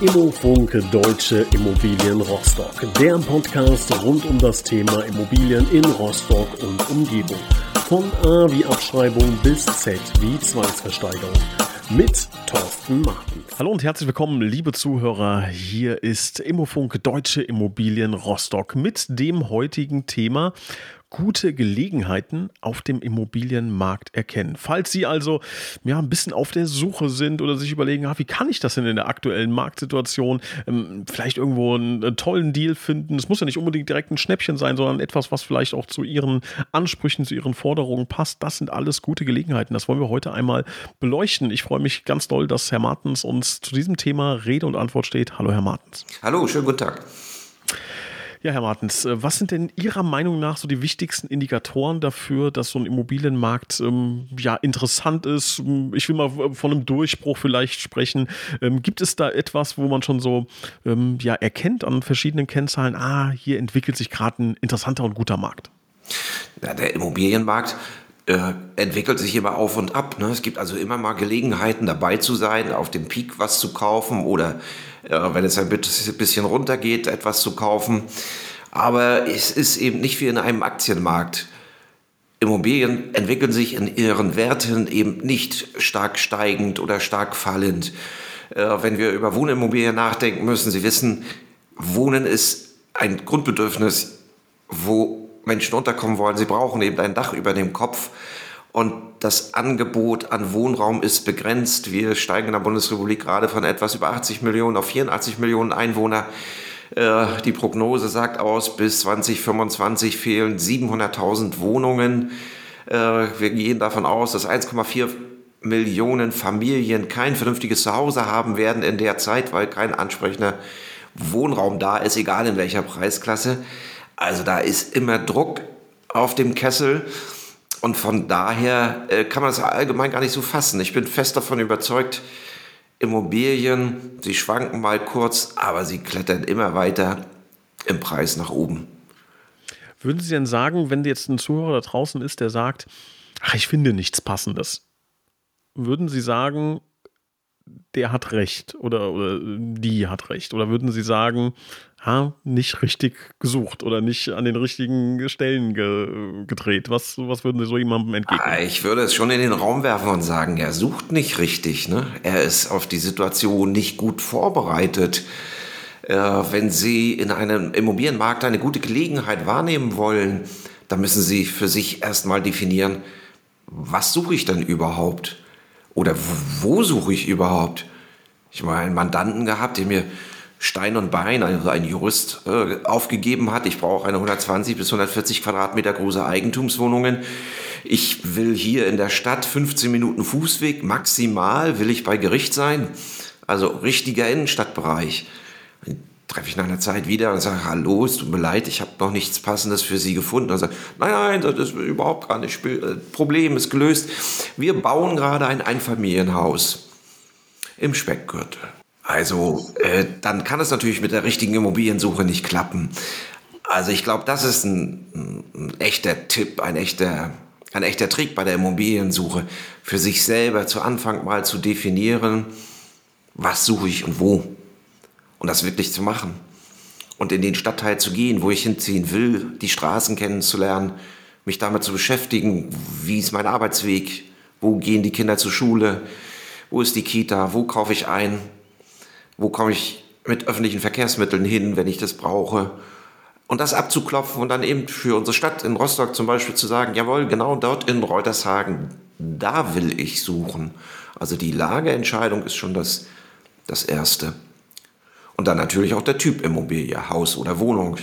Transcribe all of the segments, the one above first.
Immofunk Deutsche Immobilien Rostock. Der Podcast rund um das Thema Immobilien in Rostock und Umgebung. Von A wie Abschreibung bis Z wie Zwangsversteigerung. Mit Thorsten Martens. Hallo und herzlich willkommen, liebe Zuhörer. Hier ist Immofunk Deutsche Immobilien Rostock mit dem heutigen Thema gute Gelegenheiten auf dem Immobilienmarkt erkennen. Falls Sie also ja, ein bisschen auf der Suche sind oder sich überlegen, ah, wie kann ich das denn in der aktuellen Marktsituation ähm, vielleicht irgendwo einen, einen, tollen Deal finden. Es muss ja nicht unbedingt direkt ein Schnäppchen sein, sondern etwas, was vielleicht auch zu Ihren Ansprüchen, zu Ihren Forderungen passt. Das sind alles gute Gelegenheiten. Das wollen wir heute einmal beleuchten. Ich freue mich ganz doll, dass Herr Martens uns zu diesem Thema Rede und Antwort steht. Hallo, Herr Martens. Hallo, schönen guten Tag. Ja, Herr Martens, äh, was sind denn Ihrer Meinung nach so die wichtigsten Indikatoren dafür, dass so ein Immobilienmarkt ähm, ja interessant ist? Ich will mal von einem Durchbruch vielleicht sprechen. Ähm, gibt es da etwas, wo man schon so ähm, ja, erkennt an verschiedenen Kennzahlen, ah, hier entwickelt sich gerade ein interessanter und guter Markt? Ja, der Immobilienmarkt äh, entwickelt sich immer auf und ab. Ne? Es gibt also immer mal Gelegenheiten dabei zu sein, auf dem Peak was zu kaufen oder wenn es ein bisschen runtergeht, etwas zu kaufen. Aber es ist eben nicht wie in einem Aktienmarkt. Immobilien entwickeln sich in ihren Werten eben nicht stark steigend oder stark fallend. Äh, wenn wir über Wohnimmobilien nachdenken, müssen Sie wissen, Wohnen ist ein Grundbedürfnis, wo Menschen unterkommen wollen. Sie brauchen eben ein Dach über dem Kopf. Und das Angebot an Wohnraum ist begrenzt. Wir steigen in der Bundesrepublik gerade von etwas über 80 Millionen auf 84 Millionen Einwohner. Äh, die Prognose sagt aus, bis 2025 fehlen 700.000 Wohnungen. Äh, wir gehen davon aus, dass 1,4 Millionen Familien kein vernünftiges Zuhause haben werden in der Zeit, weil kein ansprechender Wohnraum da ist, egal in welcher Preisklasse. Also da ist immer Druck auf dem Kessel. Und von daher äh, kann man das allgemein gar nicht so fassen. Ich bin fest davon überzeugt, Immobilien, sie schwanken mal kurz, aber sie klettern immer weiter im Preis nach oben. Würden Sie denn sagen, wenn jetzt ein Zuhörer da draußen ist, der sagt, ach, ich finde nichts Passendes, würden Sie sagen, der hat recht oder, oder die hat recht? Oder würden Sie sagen, ha, nicht richtig gesucht oder nicht an den richtigen Stellen ge gedreht? Was, was würden Sie so jemandem entgegnen? Ah, ich würde es schon in den Raum werfen und sagen, er sucht nicht richtig. Ne? Er ist auf die Situation nicht gut vorbereitet. Äh, wenn Sie in einem Immobilienmarkt eine gute Gelegenheit wahrnehmen wollen, dann müssen Sie für sich erstmal definieren, was suche ich denn überhaupt? Oder wo suche ich überhaupt? Ich habe einen Mandanten gehabt, der mir Stein und Bein, also ein Jurist, äh, aufgegeben hat. Ich brauche eine 120 bis 140 Quadratmeter große Eigentumswohnungen. Ich will hier in der Stadt 15 Minuten Fußweg, maximal will ich bei Gericht sein. Also richtiger Innenstadtbereich. Dann treffe ich nach einer Zeit wieder und sage, hallo, es tut mir leid, ich habe noch nichts Passendes für Sie gefunden. Und sagt, nein, nein, das ist überhaupt gar nicht, äh, Problem ist gelöst. Wir bauen gerade ein Einfamilienhaus im Speckgürtel. Also äh, dann kann es natürlich mit der richtigen Immobiliensuche nicht klappen. Also ich glaube, das ist ein, ein, echter Tipp, ein echter, ein echter Trick bei der Immobiliensuche, für sich selber zu Anfang mal zu definieren, was suche ich und wo. Und das wirklich zu machen. Und in den Stadtteil zu gehen, wo ich hinziehen will, die Straßen kennenzulernen, mich damit zu beschäftigen, wie ist mein Arbeitsweg, wo gehen die Kinder zur Schule, wo ist die Kita, wo kaufe ich ein, wo komme ich mit öffentlichen Verkehrsmitteln hin, wenn ich das brauche. Und das abzuklopfen und dann eben für unsere Stadt in Rostock zum Beispiel zu sagen, jawohl, genau dort in Reutershagen, da will ich suchen. Also die Lageentscheidung ist schon das, das Erste. Und dann natürlich auch der Typ Immobilie, Haus oder Wohnung,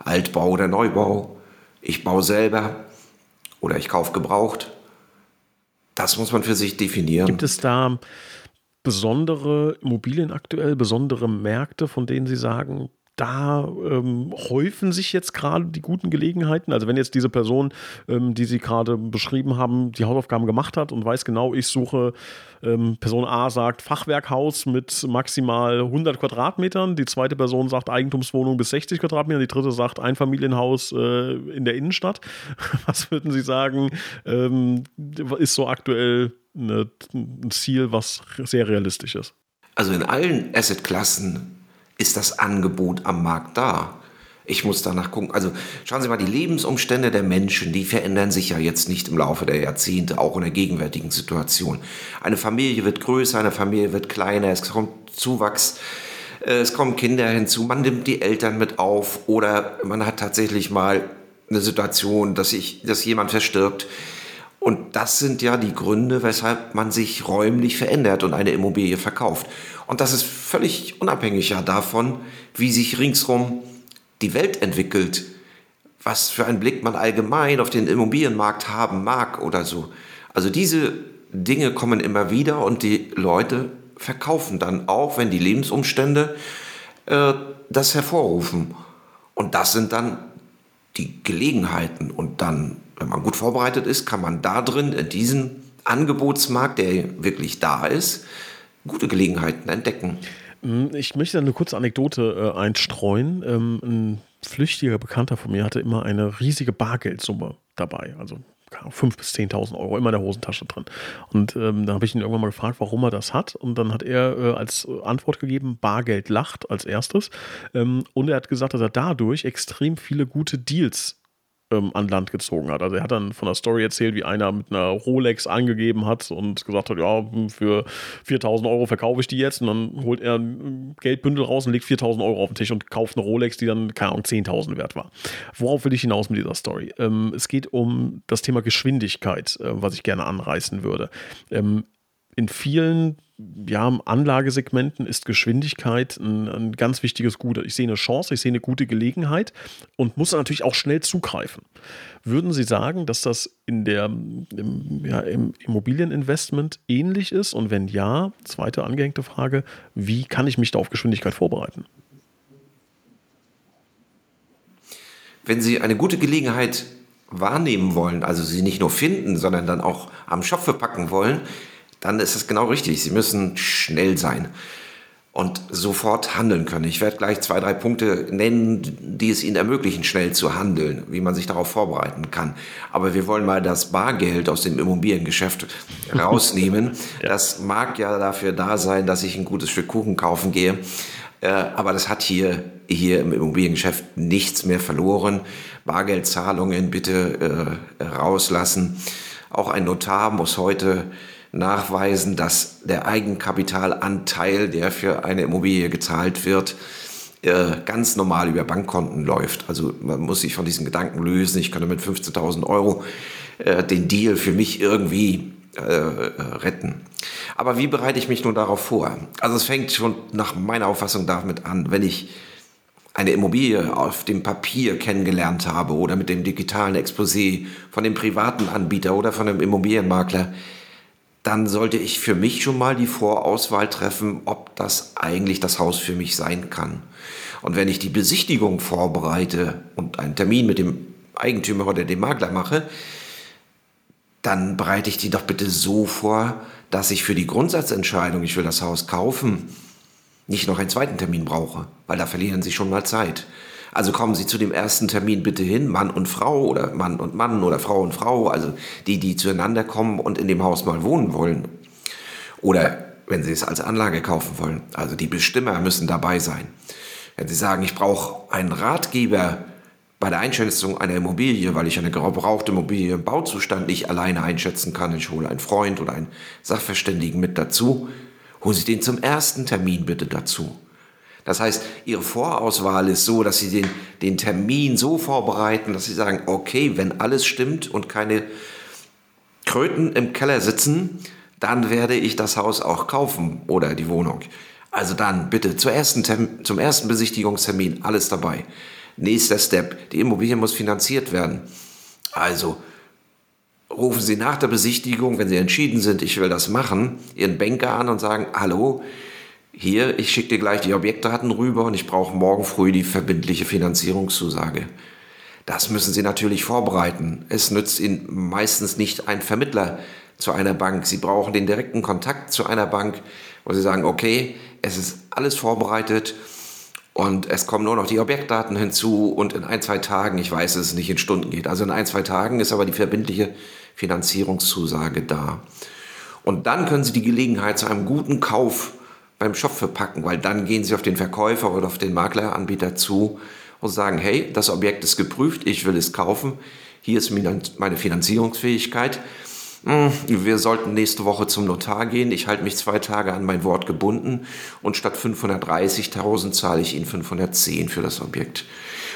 Altbau oder Neubau. Ich baue selber oder ich kaufe gebraucht. Das muss man für sich definieren. Gibt es da besondere Immobilien aktuell, besondere Märkte, von denen Sie sagen, da ähm, häufen sich jetzt gerade die guten Gelegenheiten. Also wenn jetzt diese Person, ähm, die Sie gerade beschrieben haben, die Hausaufgaben gemacht hat und weiß genau, ich suche, ähm, Person A sagt Fachwerkhaus mit maximal 100 Quadratmetern, die zweite Person sagt Eigentumswohnung bis 60 Quadratmetern, die dritte sagt Einfamilienhaus äh, in der Innenstadt. Was würden Sie sagen, ähm, ist so aktuell eine, ein Ziel, was sehr realistisch ist? Also in allen Assetklassen ist das Angebot am Markt da. Ich muss danach gucken. Also schauen Sie mal, die Lebensumstände der Menschen, die verändern sich ja jetzt nicht im Laufe der Jahrzehnte, auch in der gegenwärtigen Situation. Eine Familie wird größer, eine Familie wird kleiner, es kommt Zuwachs, äh, es kommen Kinder hinzu, man nimmt die Eltern mit auf oder man hat tatsächlich mal eine Situation, dass, ich, dass jemand verstirbt. Und das sind ja die Gründe, weshalb man sich räumlich verändert und eine Immobilie verkauft. Und das ist völlig unabhängig ja davon, wie sich ringsrum die Welt entwickelt, was für einen Blick man allgemein auf den Immobilienmarkt haben mag oder so. Also diese Dinge kommen immer wieder und die Leute verkaufen dann auch, wenn die Lebensumstände äh, das hervorrufen. Und das sind dann die Gelegenheiten. Und dann, wenn man gut vorbereitet ist, kann man da drin, in diesem Angebotsmarkt, der wirklich da ist, gute Gelegenheiten entdecken. Hm, ich möchte eine kurze Anekdote äh, einstreuen. Ähm, ein flüchtiger Bekannter von mir hatte immer eine riesige Bargeldsumme dabei. Also 5.000 bis 10.000 Euro immer in der Hosentasche drin. Und ähm, da habe ich ihn irgendwann mal gefragt, warum er das hat. Und dann hat er äh, als Antwort gegeben, Bargeld lacht als erstes. Ähm, und er hat gesagt, dass er dadurch extrem viele gute Deals ähm, an Land gezogen hat. Also er hat dann von der Story erzählt, wie einer mit einer Rolex angegeben hat und gesagt hat, ja, für 4000 Euro verkaufe ich die jetzt und dann holt er ein Geldbündel raus und legt 4000 Euro auf den Tisch und kauft eine Rolex, die dann, keine Ahnung, 10.000 wert war. Worauf will ich hinaus mit dieser Story? Ähm, es geht um das Thema Geschwindigkeit, äh, was ich gerne anreißen würde. Ähm, in vielen ja, Anlagesegmenten ist Geschwindigkeit ein, ein, ganz wichtiges Gut. Ich sehe eine Chance, ich sehe eine gute Gelegenheit und muss natürlich auch schnell zugreifen. Würden Sie sagen, dass das in der, im, ja, im Immobilieninvestment ähnlich ist? Und wenn ja, zweite angehängte Frage, wie kann ich mich da auf Geschwindigkeit vorbereiten? Wenn Sie eine gute Gelegenheit wahrnehmen wollen, also sie nicht nur finden, sondern dann auch am Schopfe packen wollen, dann ist es genau richtig. Sie müssen schnell sein und sofort handeln können. Ich werde gleich zwei, drei Punkte nennen, die es Ihnen ermöglichen, schnell zu handeln, wie man sich darauf vorbereiten kann. Aber wir wollen mal das Bargeld aus dem Immobiliengeschäft rausnehmen. ja. Das mag ja dafür da sein, dass ich ein gutes Stück Kuchen kaufen gehe. Äh, aber das hat hier, hier im Immobiliengeschäft nichts mehr verloren. Bargeldzahlungen bitte äh, rauslassen. Auch ein Notar muss heute nachweisen, dass der Eigenkapitalanteil, der für eine Immobilie gezahlt wird, äh, ganz normal über Bankkonten läuft. Also man muss sich von diesen Gedanken lösen, ich könnte mit 15.000 Euro äh, den Deal für mich irgendwie äh, retten. Aber wie bereite ich mich nun darauf vor? Also es fängt schon nach meiner Auffassung damit an, wenn ich eine Immobilie auf dem Papier kennengelernt habe oder mit dem digitalen Exposé von dem privaten Anbieter oder von dem Immobilienmakler, dann sollte ich für mich schon mal die Vorauswahl treffen, ob das eigentlich das Haus für mich sein kann. Und wenn ich die Besichtigung vorbereite und einen Termin mit dem Eigentümer oder dem Makler mache, dann bereite ich die doch bitte so vor, dass ich für die Grundsatzentscheidung, ich will das Haus kaufen, nicht noch einen zweiten Termin brauche, weil da verlieren Sie schon mal Zeit. Also kommen Sie zu dem ersten Termin bitte hin, Mann und Frau oder Mann und Mann oder Frau und Frau, also die, die zueinander kommen und in dem Haus mal wohnen wollen. Oder wenn Sie es als Anlage kaufen wollen, also die Bestimmer müssen dabei sein. Wenn Sie sagen, ich brauche einen Ratgeber bei der Einschätzung einer Immobilie, weil ich eine gebrauchte Immobilie im Bauzustand nicht alleine einschätzen kann, ich hole einen Freund oder einen Sachverständigen mit dazu, holen Sie den zum ersten Termin bitte dazu. Das heißt, Ihre Vorauswahl ist so, dass Sie den, den Termin so vorbereiten, dass Sie sagen, okay, wenn alles stimmt und keine Kröten im Keller sitzen, dann werde ich das Haus auch kaufen oder die Wohnung. Also dann bitte zum ersten, zum ersten Besichtigungstermin alles dabei. Nächster Step, die Immobilie muss finanziert werden. Also rufen Sie nach der Besichtigung, wenn Sie entschieden sind, ich will das machen, Ihren Banker an und sagen, hallo, hier, ich schicke dir gleich die Objektdaten rüber und ich brauche morgen früh die verbindliche Finanzierungszusage. Das müssen Sie natürlich vorbereiten. Es nützt Ihnen meistens nicht ein Vermittler zu einer Bank. Sie brauchen den direkten Kontakt zu einer Bank, wo Sie sagen, okay, es ist alles vorbereitet und es kommen nur noch die Objektdaten hinzu und in ein, zwei Tagen, ich weiß, dass es nicht in Stunden geht, also in ein, zwei Tagen ist aber die verbindliche Finanzierungszusage da. Und dann können Sie die Gelegenheit zu einem guten Kauf beim Shop verpacken, weil dann gehen Sie auf den Verkäufer oder auf den Makleranbieter zu und sagen, hey, das Objekt ist geprüft, ich will es kaufen, hier ist meine Finanzierungsfähigkeit. Hm, wir sollten nächste Woche zum Notar gehen. Ich halte mich zwei Tage an mein Wort gebunden und statt 530.000 zahle ich Ihnen 510 für das Objekt.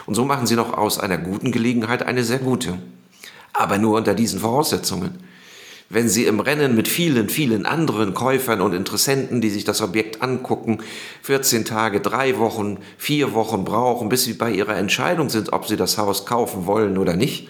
Und so machen Sie noch aus einer guten Gelegenheit eine sehr gute. Aber nur unter diesen Voraussetzungen. Wenn Sie im Rennen mit vielen, vielen anderen Käufern und Interessenten, die sich das Objekt angucken, 14 Tage, drei Wochen, vier Wochen brauchen, bis Sie bei Ihrer Entscheidung sind, ob Sie das Haus kaufen wollen oder nicht,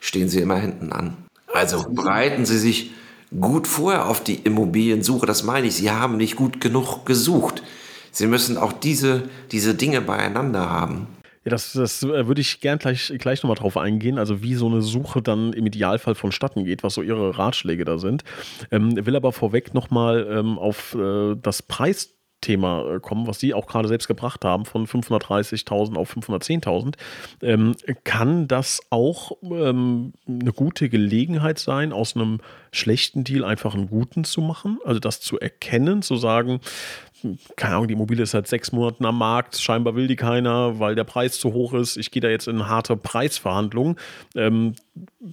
stehen Sie immer hinten an. Also bereiten Sie sich gut vor auf die Immobiliensuche. Das meine ich, Sie haben nicht gut genug gesucht. Sie müssen auch diese, diese Dinge beieinander haben. Ja, das, das äh, würde ich gern gleich, gleich nochmal drauf eingehen, also wie so eine Suche dann im Idealfall vonstatten geht, was so Ihre Ratschläge da sind. Ähm, will aber vorweg nochmal ähm, auf äh, das Preis Thema äh, kommen, was Sie auch gerade selbst gebracht haben, von 530.000 auf 510.000, ähm, kann das auch ähm, eine gute Gelegenheit sein, aus einem schlechten Deal einfach einen guten zu machen? Also das zu erkennen, zu sagen, keine Ahnung, die Immobilie ist seit sechs Monaten am Markt, scheinbar will die keiner, weil der Preis zu hoch ist. Ich gehe da jetzt in harte Preisverhandlungen. Ähm,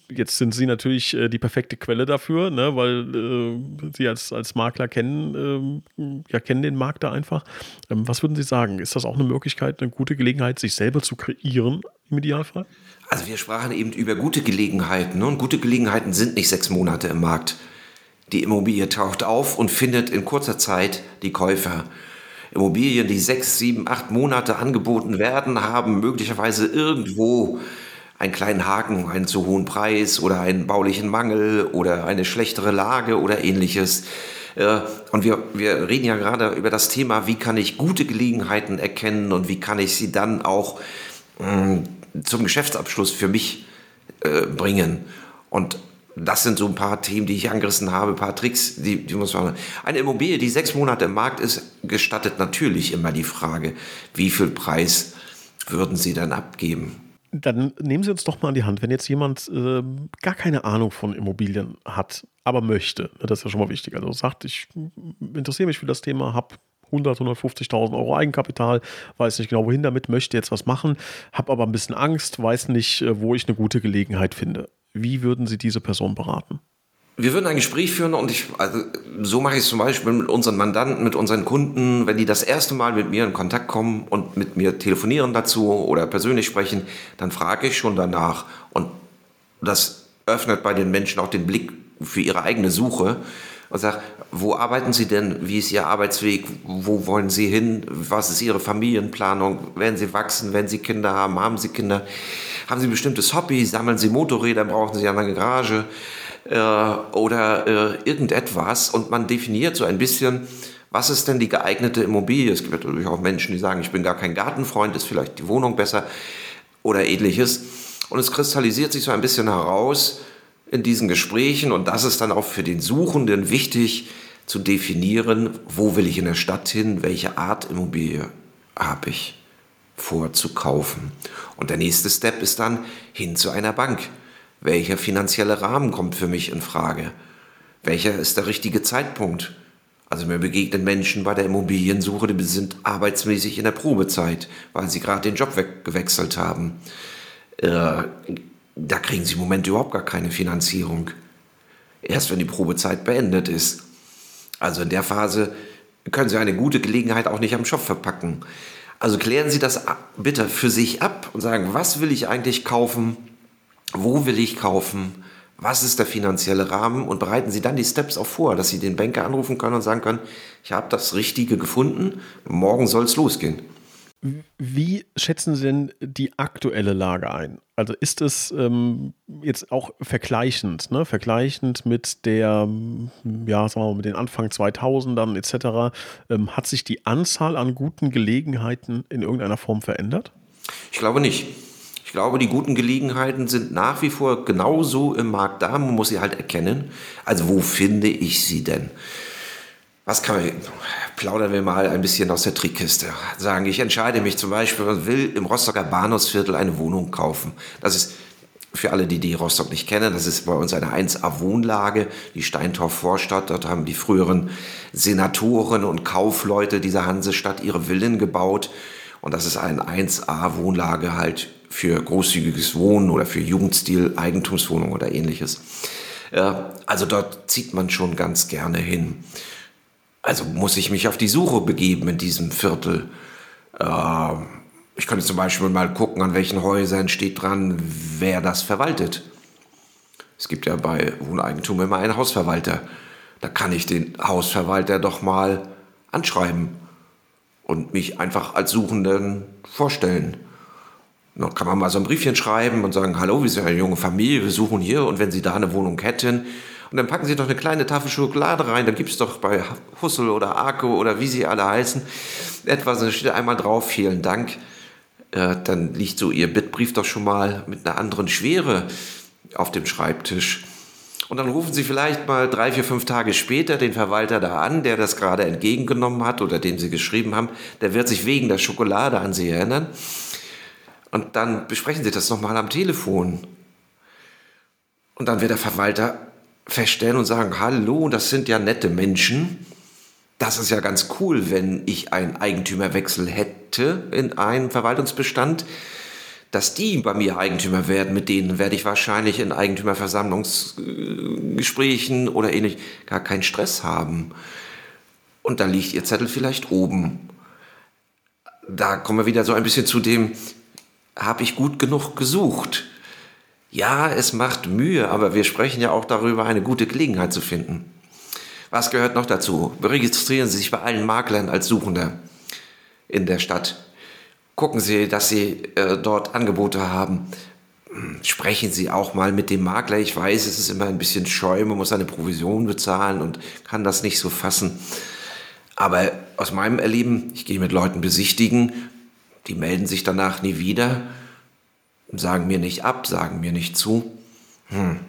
jetzt sind Sie natürlich äh, die perfekte Quelle dafür, ne, weil äh, Sie als, als Makler kennen, äh, ja, kennen den Markt da einfach. Ähm, was würden Sie sagen? Ist das auch eine Möglichkeit, eine gute Gelegenheit, sich selber zu kreieren im Idealfall? Also wir sprachen eben über gute Gelegenheiten ne? und gute Gelegenheiten sind nicht sechs Monate im Markt. Die Immobilie taucht auf und findet in kurzer Zeit die Käufer. Immobilien, die sechs, sieben, acht Monate angeboten werden, haben möglicherweise irgendwo einen kleinen Haken, einen zu hohen Preis oder einen baulichen Mangel oder eine schlechtere Lage oder ähnliches. Äh, und wir, wir reden ja gerade über das Thema, wie kann ich gute Gelegenheiten erkennen und wie kann ich sie dann auch mm, zum Geschäftsabschluss für mich äh, bringen. Und das sind so ein paar Themen, die ich angerissen habe, ein paar Tricks, die, die muss man. Eine Immobilie, die sechs Monate im Markt ist, gestattet natürlich immer die Frage, wie viel Preis würden Sie dann abgeben? Dann nehmen Sie uns doch mal an die Hand, wenn jetzt jemand äh, gar keine Ahnung von Immobilien hat, aber möchte, ne, das ist ja schon mal wichtig. Also sagt, ich interessiere mich für das Thema, habe 100, 150.000 Euro Eigenkapital, weiß nicht genau wohin damit, möchte jetzt was machen, habe aber ein bisschen Angst, weiß nicht, äh, wo ich eine gute Gelegenheit finde. Wie würden Sie diese Person beraten? Wir würden ein Gespräch führen und ich, also so mache ich es zum Beispiel mit unseren Mandanten, mit unseren Kunden, wenn die das erste Mal mit mir in Kontakt kommen und mit mir telefonieren dazu oder persönlich sprechen, dann frage ich schon danach und das öffnet bei den Menschen auch den Blick für ihre eigene Suche und sage, wo arbeiten Sie denn? Wie ist Ihr Arbeitsweg? Wo wollen Sie hin? Was ist Ihre Familienplanung? Werden Sie wachsen? Werden Sie Kinder haben? Haben Sie Kinder? Haben Sie ein bestimmtes Hobby? Sammeln Sie Motorräder? Brauchen Sie eine Garage? Äh, oder äh, irgendetwas? Und man definiert so ein bisschen, was ist denn die geeignete Immobilie? Es gibt natürlich auch Menschen, die sagen, ich bin gar kein Gartenfreund, ist vielleicht die Wohnung besser oder ähnliches. Und es kristallisiert sich so ein bisschen heraus in diesen Gesprächen und das ist dann auch für den Suchenden wichtig zu definieren, wo will ich in der Stadt hin, welche Art Immobilie habe ich vorzukaufen. Und der nächste Step ist dann hin zu einer Bank. Welcher finanzielle Rahmen kommt für mich in Frage? Welcher ist der richtige Zeitpunkt? Also mir begegnen Menschen bei der Immobiliensuche, die sind arbeitsmäßig in der Probezeit, weil sie gerade den Job gewechselt haben. Äh, da kriegen sie im Moment überhaupt gar keine Finanzierung. Erst wenn die Probezeit beendet ist. Also in der Phase können Sie eine gute Gelegenheit auch nicht am Shop verpacken. Also klären Sie das bitte für sich ab und sagen, was will ich eigentlich kaufen? Wo will ich kaufen? Was ist der finanzielle Rahmen? Und bereiten Sie dann die Steps auch vor, dass Sie den Banker anrufen können und sagen können, ich habe das Richtige gefunden, morgen soll es losgehen. Wie schätzen Sie denn die aktuelle Lage ein? Also ist es ähm, jetzt auch vergleichend, ne? vergleichend mit der, ja, sagen wir mal, mit den Anfang 2000ern etc. Ähm, hat sich die Anzahl an guten Gelegenheiten in irgendeiner Form verändert? Ich glaube nicht. Ich glaube, die guten Gelegenheiten sind nach wie vor genauso im Markt da. Man muss sie halt erkennen. Also wo finde ich sie denn? Was kann man, plaudern wir mal ein bisschen aus der Trickkiste. Sagen, ich entscheide mich zum Beispiel und will im Rostocker Bahnhofsviertel eine Wohnung kaufen. Das ist für alle, die die Rostock nicht kennen, das ist bei uns eine 1A-Wohnlage, die Steintorf-Vorstadt. Dort haben die früheren Senatoren und Kaufleute dieser Hansestadt ihre Villen gebaut. Und das ist eine 1A-Wohnlage halt für großzügiges Wohnen oder für Jugendstil, Eigentumswohnung oder ähnliches. Also dort zieht man schon ganz gerne hin. Also muss ich mich auf die Suche begeben in diesem Viertel. Ähm, ich könnte zum Beispiel mal gucken, an welchen Häusern steht dran, wer das verwaltet. Es gibt ja bei Wohneigentum immer einen Hausverwalter. Da kann ich den Hausverwalter doch mal anschreiben und mich einfach als Suchenden vorstellen. Dann kann man mal so ein Briefchen schreiben und sagen, hallo, wir sind eine junge Familie, wir suchen hier und wenn Sie da eine Wohnung hätten, und dann packen Sie doch eine kleine Tafel Schokolade rein, da gibt es doch bei Hussel oder Arco oder wie sie alle heißen etwas, da steht einmal drauf, vielen Dank äh, dann liegt so Ihr Bittbrief doch schon mal mit einer anderen Schwere auf dem Schreibtisch. Und dann rufen Sie vielleicht mal drei, vier, fünf Tage später den Verwalter da an, der das gerade entgegengenommen hat oder dem Sie geschrieben haben. Der wird sich wegen der Schokolade an Sie erinnern. Und dann besprechen Sie das nochmal am Telefon. Und dann wird der Verwalter feststellen und sagen, hallo, das sind ja nette Menschen das ist ja ganz cool, wenn ich einen Eigentümerwechsel hätte in einem Verwaltungsbestand, dass die bei mir Eigentümer werden. Mit denen werde ich wahrscheinlich in Eigentümerversammlungsgesprächen oder ähnlich gar keinen Stress haben. Und da liegt ihr Zettel vielleicht oben. Da kommen wir wieder so ein bisschen zu dem, habe ich gut genug gesucht? Ja, es macht Mühe, aber wir sprechen ja auch darüber, eine gute Gelegenheit zu finden. Was gehört noch dazu? Registrieren Sie sich bei allen Maklern als Suchender in der Stadt. Gucken Sie, dass Sie äh, dort Angebote haben. Hm, sprechen Sie auch mal mit dem Makler. Ich weiß, es ist immer ein bisschen scheu, man muss eine Provision bezahlen und kann das nicht so fassen. Aber aus meinem Erleben, ich gehe mit Leuten besichtigen, die melden sich danach nie wieder, sagen mir nicht ab, sagen mir nicht zu. Hm,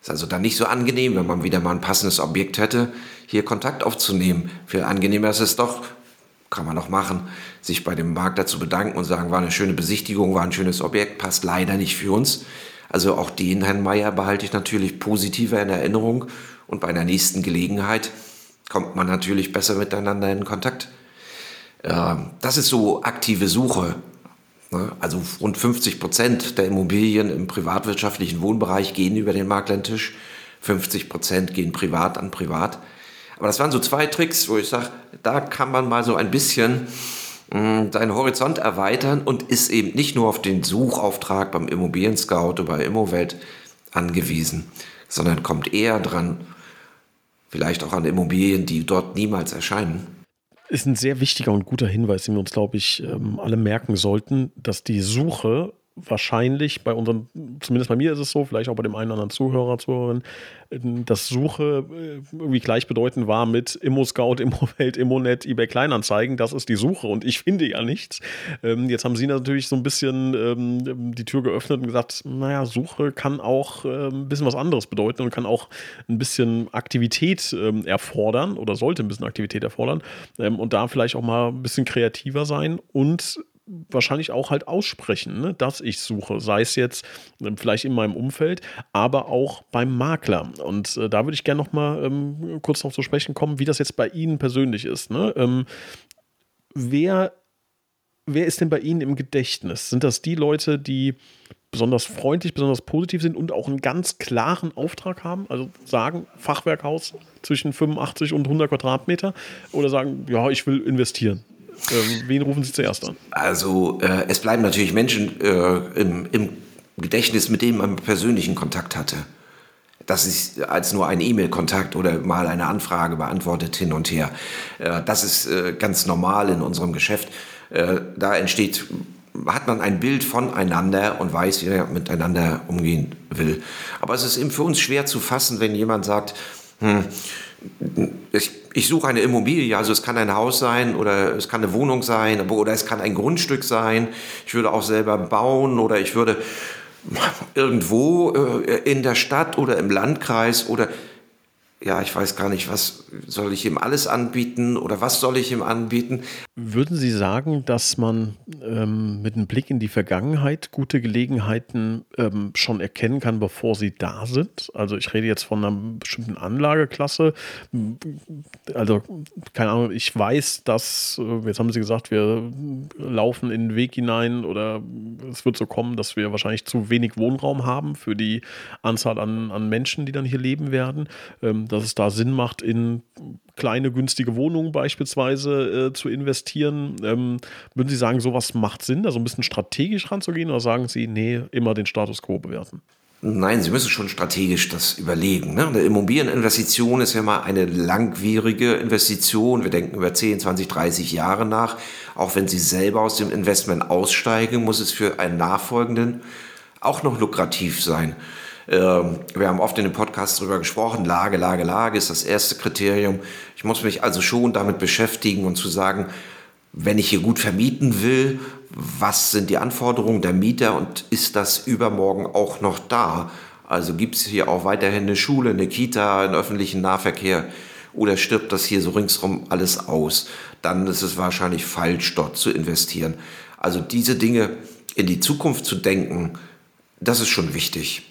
ist also dann nicht so angenehm, wenn man wieder mal ein passendes Objekt hätte, hier Kontakt aufzunehmen. Viel angenehmer ist es doch, kann man noch machen, sich bei dem Makler zu bedanken und sagen, war eine schöne Besichtigung, war ein schönes Objekt, passt leider nicht für uns. Also auch den Herrn Meier behalte ich natürlich positiver in Erinnerung und bei einer nächsten Gelegenheit kommt man natürlich besser miteinander in Kontakt. Ähm, das ist so aktive Suche. Ne? Also rund 50 Prozent der Immobilien im privatwirtschaftlichen Wohnbereich gehen über den Maklertisch, 50 Prozent gehen privat an privat. Aber das waren so zwei Tricks, wo ich sage, da kann man mal so ein bisschen mh, hm, seinen Horizont erweitern und ist eben nicht nur auf den Suchauftrag beim Immobilien-Scout oder bei Immowelt angewiesen, sondern kommt eher dran, vielleicht auch an Immobilien, die dort niemals erscheinen ist ein sehr wichtiger und guter Hinweis, den wir uns, glaube ich, ähm, alle merken sollten, dass die Suche wahrscheinlich bei unseren, zumindest bei mir ist es so, vielleicht auch bei dem einen oder anderen Zuhörer, Zuhörerin, dass Suche äh, irgendwie gleichbedeutend war mit Immo-Scout, Immo-Welt, Immo-Net, eBay Kleinanzeigen. Das ist die Suche und ich finde ja nichts. Ähm, jetzt haben Sie natürlich so ein bisschen ähm, die Tür geöffnet und gesagt, naja, Suche kann auch ähm, ein bisschen was anderes bedeuten und kann auch ein bisschen Aktivität erfordern oder sollte ein bisschen Aktivität erfordern und da vielleicht auch mal ein bisschen kreativer sein und wahrscheinlich auch halt aussprechen, ne, dass ich suche, sei es jetzt äh, vielleicht in meinem Umfeld, aber auch beim Makler. Und äh, da würde ich gerne noch mal ähm, kurz darauf zu sprechen kommen, wie das jetzt bei Ihnen persönlich ist. Ne? Ähm, wer, wer ist denn bei Ihnen im Gedächtnis? Sind das die Leute, die besonders freundlich, besonders positiv sind und auch einen ganz klaren Auftrag haben? Also sagen, Fachwerkhaus zwischen 85 und 100 Quadratmeter oder sagen, ja, ich will investieren? Ähm, wen rufen Sie zuerst an? Also äh, es bleiben natürlich Menschen äh, im, im, Gedächtnis, mit denen man persönlichen Kontakt hatte. Das ist als nur ein E-Mail-Kontakt oder mal eine Anfrage beantwortet hin und her. Äh, das ist äh, ganz normal in unserem Geschäft. Äh, da entsteht hat man ein Bild voneinander und weiß, wie er miteinander umgehen will. Aber es ist eben für uns schwer zu fassen, wenn jemand sagt, hm, ich, ich suche eine Immobilie, also es kann ein Haus sein oder es kann eine Wohnung sein oder es kann ein Grundstück sein. Ich würde auch selber bauen oder ich würde irgendwo äh, in der Stadt oder im Landkreis oder ja, ich weiß gar nicht, was soll ich ihm alles anbieten oder was soll ich ihm anbieten. Würden Sie sagen, dass man ähm, mit einem Blick in die Vergangenheit gute Gelegenheiten ähm, schon erkennen kann, bevor sie da sind? Also ich rede jetzt von einer bestimmten Anlageklasse. Also keine Ahnung, ich weiß, dass, äh, jetzt haben Sie gesagt, wir laufen in den Weg hinein oder es wird so kommen, dass wir wahrscheinlich zu wenig Wohnraum haben für die Anzahl an, an Menschen, die dann hier leben werden. Ähm, dass es da Sinn macht, in kleine, günstige Wohnungen beispielsweise äh, zu investieren. Ähm, würden Sie sagen, sowas macht Sinn, da so ein bisschen strategisch ranzugehen oder sagen Sie, nee, immer den Status quo bewerten? Nein, Sie müssen schon strategisch das überlegen. Ne? Eine Immobilieninvestition ist ja mal eine langwierige Investition. Wir denken über 10, 20, 30 Jahre nach. Auch wenn Sie selber aus dem Investment aussteigen, muss es für einen Nachfolgenden auch noch lukrativ sein. Ähm, wir haben oft in dem Podcast darüber gesprochen, Lage, Lage, Lage ist das erste Kriterium. Ich muss mich also schon damit beschäftigen und zu sagen, wenn ich hier gut vermieten will, was sind die Anforderungen der Mieter und ist das übermorgen auch noch da? Also gibt es hier auch weiterhin eine Schule, eine Kita, einen öffentlichen Nahverkehr oder stirbt das hier so ringsrum alles aus? Dann ist es wahrscheinlich falsch, dort zu investieren. Also diese Dinge in die Zukunft zu denken, das ist schon wichtig.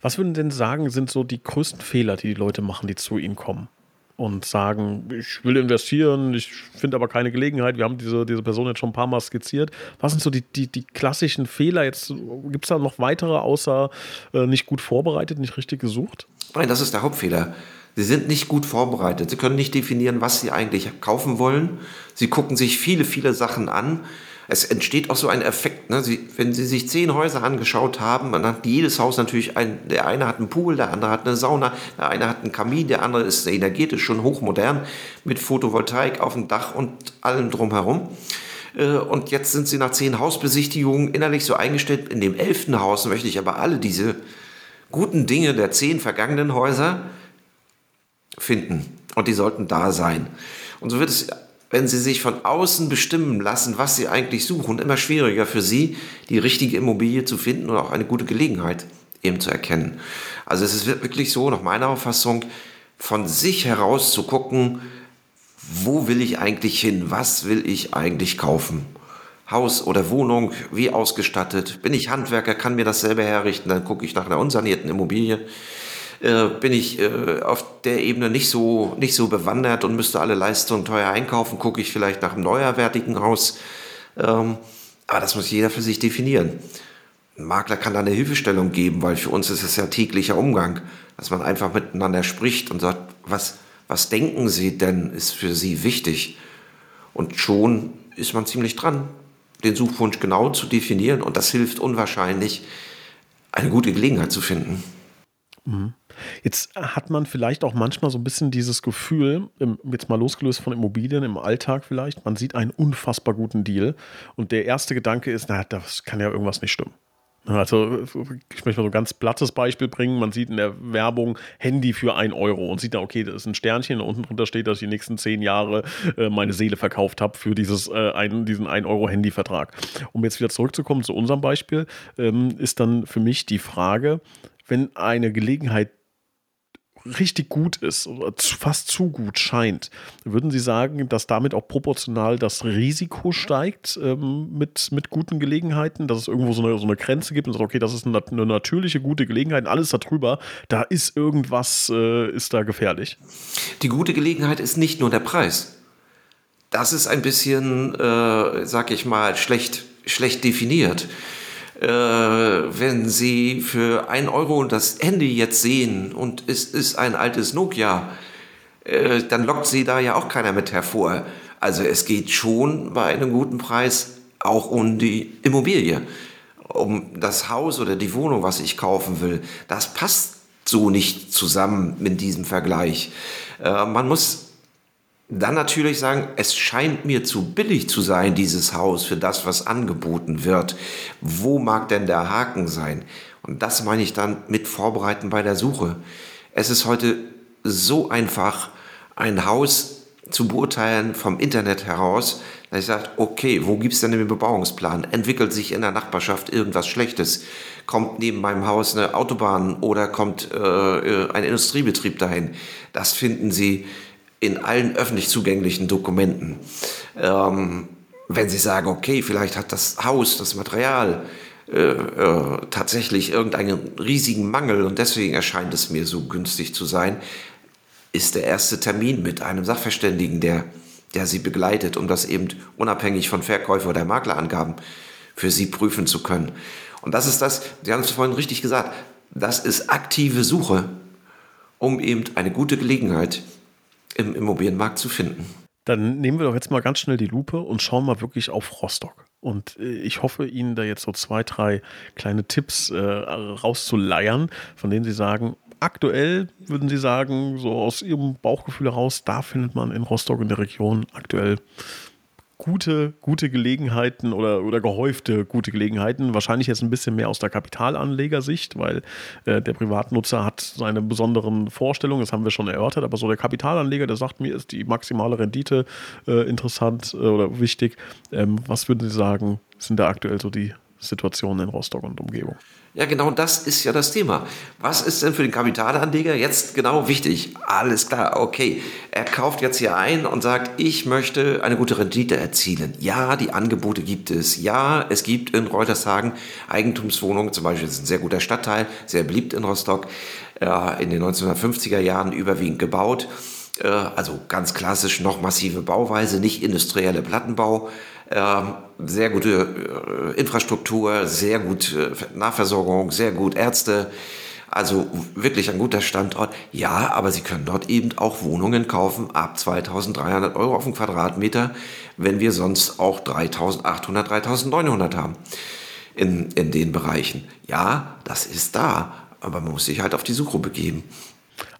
Was würden denn sagen, sind so die größten Fehler, die die Leute machen, die zu ihnen kommen? Und sagen, ich will investieren, ich finde aber keine Gelegenheit. Wir haben diese, diese Person jetzt schon ein paar Mal skizziert. Was sind so die, die, die klassischen Fehler? Jetzt gibt es da noch weitere, außer äh, nicht gut vorbereitet, nicht richtig gesucht? Nein, das ist der Hauptfehler. Sie sind nicht gut vorbereitet. Sie können nicht definieren, was Sie eigentlich kaufen wollen. Sie gucken sich viele, viele Sachen an es entsteht auch so ein Effekt. Ne? Sie, wenn Sie sich zehn Häuser angeschaut haben, dann hat jedes Haus natürlich ein, der eine hat einen Pool, der andere hat eine Sauna, der eine hat einen Kamin, der andere ist energetisch schon hochmodern mit Photovoltaik auf dem Dach und allem drumherum. Äh, und jetzt sind Sie nach zehn Hausbesichtigungen innerlich so eingestellt. In dem elften Haus möchte ich aber alle diese guten Dinge der zehn vergangenen Häuser finden. Und die sollten da sein. Und so wird es wenn sie sich von außen bestimmen lassen, was sie eigentlich suchen, immer schwieriger für sie, die richtige Immobilie zu finden und auch eine gute Gelegenheit eben zu erkennen. Also es ist wirklich so, nach meiner Auffassung, von sich heraus zu gucken, wo will ich eigentlich hin, was will ich eigentlich kaufen. Haus oder Wohnung, wie ausgestattet, bin ich Handwerker, kann mir das selber herrichten, dann gucke ich nach einer unsanierten Immobilie äh, bin ich äh, auf der Ebene nicht so, nicht so bewandert und müsste alle Leistungen teuer einkaufen, gucke ich vielleicht nach einem neuerwertigen Haus. Ähm, aber das muss jeder für sich definieren. Ein Makler kann da eine Hilfestellung geben, weil für uns ist es ja täglicher Umgang, dass man einfach miteinander spricht und sagt, was, was denken Sie denn ist für Sie wichtig? Und schon ist man ziemlich dran, den Suchwunsch genau zu definieren und das hilft unwahrscheinlich, eine gute Gelegenheit zu finden. Mhm. Jetzt hat man vielleicht auch manchmal so ein bisschen dieses Gefühl, jetzt mal losgelöst von Immobilien im Alltag vielleicht, man sieht einen unfassbar guten Deal und der erste Gedanke ist, naja, das kann ja irgendwas nicht stimmen. Also, ich möchte mal so ein ganz plattes Beispiel bringen. Man sieht in der Werbung Handy für ein Euro und sieht da, okay, das ist ein Sternchen und unten drunter steht, dass ich die nächsten zehn Jahre äh, meine Seele verkauft habe für dieses, äh, ein, diesen 1 Euro Handyvertrag. Um jetzt wieder zurückzukommen zu unserem Beispiel, ähm, ist dann für mich die Frage, wenn eine Gelegenheit richtig gut ist oder fast zu gut scheint, würden Sie sagen, dass damit auch proportional das Risiko steigt ähm, mit, mit guten Gelegenheiten, dass es irgendwo so eine, so eine Grenze gibt und sagt, okay, das ist eine, eine natürliche gute Gelegenheit, alles darüber, da ist irgendwas, äh, ist da gefährlich? Die gute Gelegenheit ist nicht nur der Preis. Das ist ein bisschen, äh, sag ich mal, schlecht, schlecht definiert äh, wenn Sie für ein Euro das Handy jetzt sehen und es ist ein altes Nokia, äh, dann lockt Sie da ja auch keiner mit hervor. Also es geht schon bei einem guten Preis auch um die Immobilie, um das Haus oder die Wohnung, was ich kaufen will. Das passt so nicht zusammen mit diesem Vergleich. Äh, man muss dann natürlich sagen, es scheint mir zu billig zu sein, dieses Haus, für das, was angeboten wird. Wo mag denn der Haken sein? Und das meine ich dann mit Vorbereiten bei der Suche. Es ist heute so einfach, ein Haus zu beurteilen vom Internet heraus, dass ich sage, okay, wo gibt es denn den Bebauungsplan? Entwickelt sich in der Nachbarschaft irgendwas Schlechtes? Kommt neben meinem Haus eine Autobahn oder kommt äh, äh, ein Industriebetrieb dahin? Das finden Sie in allen öffentlich zugänglichen Dokumenten. Ähm, wenn Sie sagen, okay, vielleicht hat das Haus, das Material äh, äh, tatsächlich irgendeinen riesigen Mangel und deswegen erscheint es mir so günstig zu sein, ist der erste Termin mit einem Sachverständigen, der, der Sie begleitet, um das eben unabhängig von Verkäufer oder Maklerangaben für Sie prüfen zu können. Und das ist das, Sie haben es vorhin richtig gesagt, das ist aktive Suche, um eben eine gute Gelegenheit im Immobilienmarkt zu finden. Dann nehmen wir doch jetzt mal ganz schnell die Lupe und schauen mal wirklich auf Rostock. Und äh, ich hoffe, Ihnen da jetzt so zwei, drei kleine Tipps äh, rauszuleiern, von denen Sie sagen, aktuell würden Sie sagen, so aus Ihrem Bauchgefühl heraus, da findet man in Rostock in der Region aktuell gute, gute Gelegenheiten oder, oder gehäufte gute Gelegenheiten. Wahrscheinlich jetzt ein bisschen mehr aus der Kapitalanlegersicht, weil äh, der Privatnutzer hat seine besonderen Vorstellungen, das haben wir schon erörtert, aber so der Kapitalanleger, der sagt mir, ist die maximale Rendite äh, interessant äh, oder wichtig. Ähm, was würden Sie sagen, sind da aktuell so die Situationen in Rostock und Umgebung? Ja, genau das ist ja das Thema. Was ist denn für den Kapitalanleger jetzt genau wichtig? Alles klar, okay. Er kauft jetzt hier ein und sagt, ich möchte eine gute Rendite erzielen. Ja, die Angebote gibt es. Ja, es gibt in Reutershagen Eigentumswohnungen, zum Beispiel, das ist ein sehr guter Stadtteil, sehr beliebt in Rostock, in den 1950er Jahren überwiegend gebaut. Äh, also ganz klassisch noch massive Bauweise, nicht industrielle Plattenbau. Ähm, sehr gute äh, Infrastruktur, sehr gut äh, Nahversorgung, sehr gut Ärzte. Also wirklich ein guter Standort. Ja, aber Sie können dort eben auch Wohnungen kaufen ab 2300 Euro auf den Quadratmeter, wenn wir sonst auch 3800, 3900 haben in, in den Bereichen. Ja, das ist da, aber man muss sich halt auf die Suche begeben.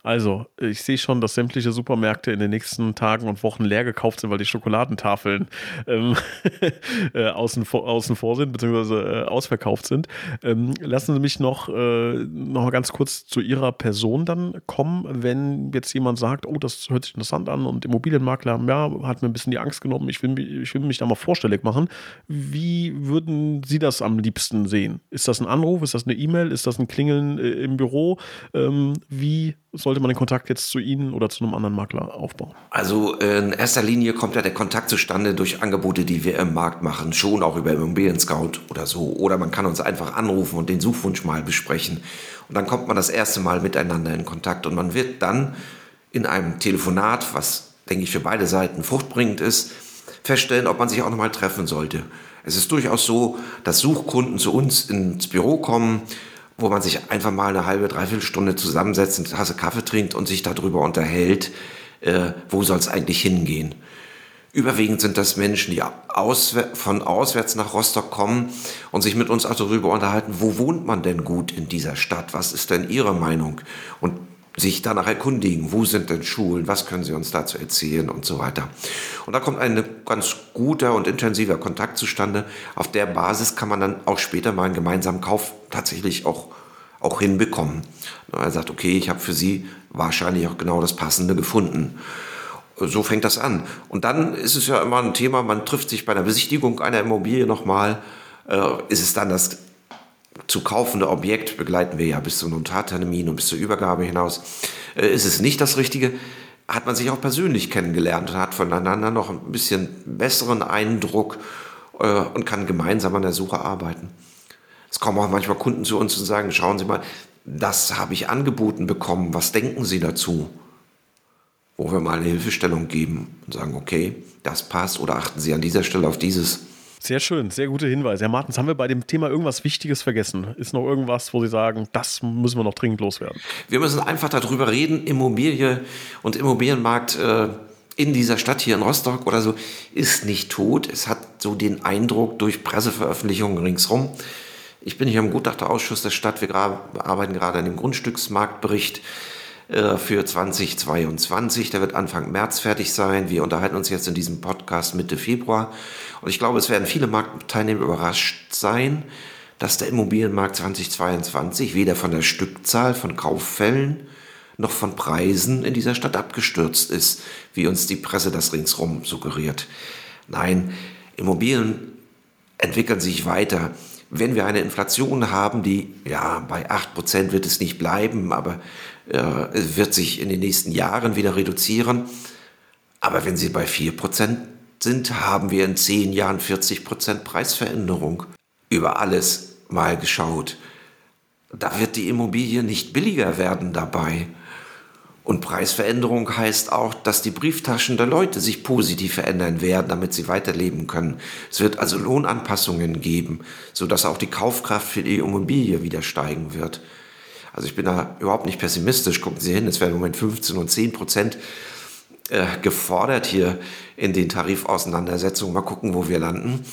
Also, ich sehe schon, dass sämtliche Supermärkte in den nächsten Tagen und Wochen leer gekauft sind, weil die Schokoladentafeln ähm, äh, außen, vor, außen vor sind, beziehungsweise äh, ausverkauft sind. Ähm, lassen Sie mich noch, äh, noch mal ganz kurz zu Ihrer Person dann kommen, wenn jetzt jemand sagt, oh, das hört sich interessant an und Immobilienmakler, ja, hat mir ein bisschen die Angst genommen, ich will, ich will mich da mal vorstellig machen. Wie würden Sie das am liebsten sehen? Ist das ein Anruf? Ist das eine E-Mail? Ist das ein Klingeln äh, im Büro? Ähm, wie sollte man den Kontakt jetzt zu Ihnen oder zu einem anderen Makler aufbauen? Also in erster Linie kommt ja der Kontakt zustande durch Angebote, die wir im Markt machen, schon auch über Immobilien Scout oder so. Oder man kann uns einfach anrufen und den Suchwunsch mal besprechen. Und dann kommt man das erste Mal miteinander in Kontakt und man wird dann in einem Telefonat, was denke ich für beide Seiten fruchtbringend ist, feststellen, ob man sich auch nochmal treffen sollte. Es ist durchaus so, dass Suchkunden zu uns ins Büro kommen wo man sich einfach mal eine halbe, dreiviertel Stunde zusammensetzt, eine Tasse Kaffee trinkt und sich darüber unterhält, äh, wo soll es eigentlich hingehen. Überwiegend sind das Menschen, die auswär von auswärts nach Rostock kommen und sich mit uns auch darüber unterhalten, wo wohnt man denn gut in dieser Stadt? Was ist denn Ihre Meinung? Und sich danach erkundigen, wo sind denn Schulen, was können Sie uns dazu erzählen und so weiter. Und da kommt ein ganz guter und intensiver Kontakt zustande. Auf der Basis kann man dann auch später mal einen gemeinsamen Kauf tatsächlich auch, auch hinbekommen. Er sagt, okay, ich habe für Sie wahrscheinlich auch genau das Passende gefunden. So fängt das an. Und dann ist es ja immer ein Thema, man trifft sich bei der Besichtigung einer Immobilie nochmal. Äh, ist es dann das zu kaufende Objekt begleiten wir ja bis zum Notartermin und bis zur Übergabe hinaus. Äh, ist es nicht das Richtige, hat man sich auch persönlich kennengelernt und hat voneinander noch ein bisschen besseren Eindruck äh, und kann gemeinsam an der Suche arbeiten. Es kommen auch manchmal Kunden zu uns und sagen, schauen Sie mal, das habe ich angeboten bekommen, was denken Sie dazu? Wo wir mal eine Hilfestellung geben und sagen, okay, das passt oder achten Sie an dieser Stelle auf dieses. Sehr schön, sehr gute Hinweise. Herr Martens, haben wir bei dem Thema irgendwas Wichtiges vergessen? Ist noch irgendwas, wo Sie sagen, das müssen wir noch dringend loswerden? Wir müssen einfach darüber reden, Immobilie und Immobilienmarkt äh, in dieser Stadt hier in Rostock oder so ist nicht tot. Es hat so den Eindruck durch Presseveröffentlichungen ringsrum. Ich bin hier im Gutachterausschuss der Stadt. Wir arbeiten gerade an dem Grundstücksmarktbericht äh, für 2022. Der wird Anfang März fertig sein. Wir unterhalten uns jetzt in diesem Podcast Mitte Februar. Und ich glaube, es werden viele Marktteilnehmer überrascht sein, dass der Immobilienmarkt 2022 weder von der Stückzahl von Kauffällen noch von Preisen in dieser Stadt abgestürzt ist, wie uns die Presse das ringsrum suggeriert. Nein, Immobilien entwickeln sich weiter. Wenn wir eine Inflation haben, die, ja, bei 8% wird es nicht bleiben, aber äh, wird sich in den nächsten Jahren wieder reduzieren. Aber wenn sie bei 4% sind, haben wir in 10 Jahren 40% Preisveränderung. Über alles mal geschaut. Da wird die Immobilie nicht billiger werden dabei. Und Preisveränderung heißt auch, dass die Brieftaschen der Leute sich positiv verändern werden, damit sie weiterleben können. Es wird also Lohnanpassungen geben, sodass auch die Kaufkraft für die Immobilie wieder steigen wird. Also ich bin da überhaupt nicht pessimistisch. Gucken Sie hin, es werden im Moment 15 und 10 Prozent äh, gefordert hier in den Tarifauseinandersetzungen. Mal gucken, wo wir landen.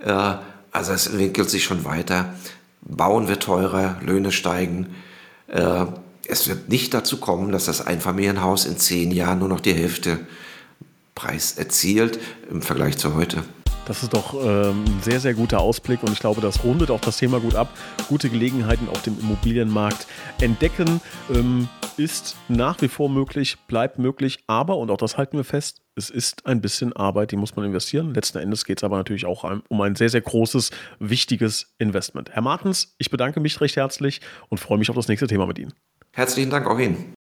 Äh, also es entwickelt sich schon weiter. Bauen wird teurer, Löhne steigen. Äh, es wird nicht dazu kommen, dass das Einfamilienhaus in zehn Jahren nur noch die Hälfte Preis erzielt im Vergleich zu heute. Das ist doch ähm, ein sehr, sehr guter Ausblick und ich glaube, das rundet auch das Thema gut ab. Gute Gelegenheiten auf dem Immobilienmarkt entdecken ähm, ist nach wie vor möglich, bleibt möglich, aber, und auch das halten wir fest, es ist ein bisschen Arbeit, die muss man investieren. Letzten Endes geht es aber natürlich auch um ein sehr, sehr großes, wichtiges Investment. Herr Martens, ich bedanke mich recht herzlich und freue mich auf das nächste Thema mit Ihnen. Herzlichen Dank auch Ihnen.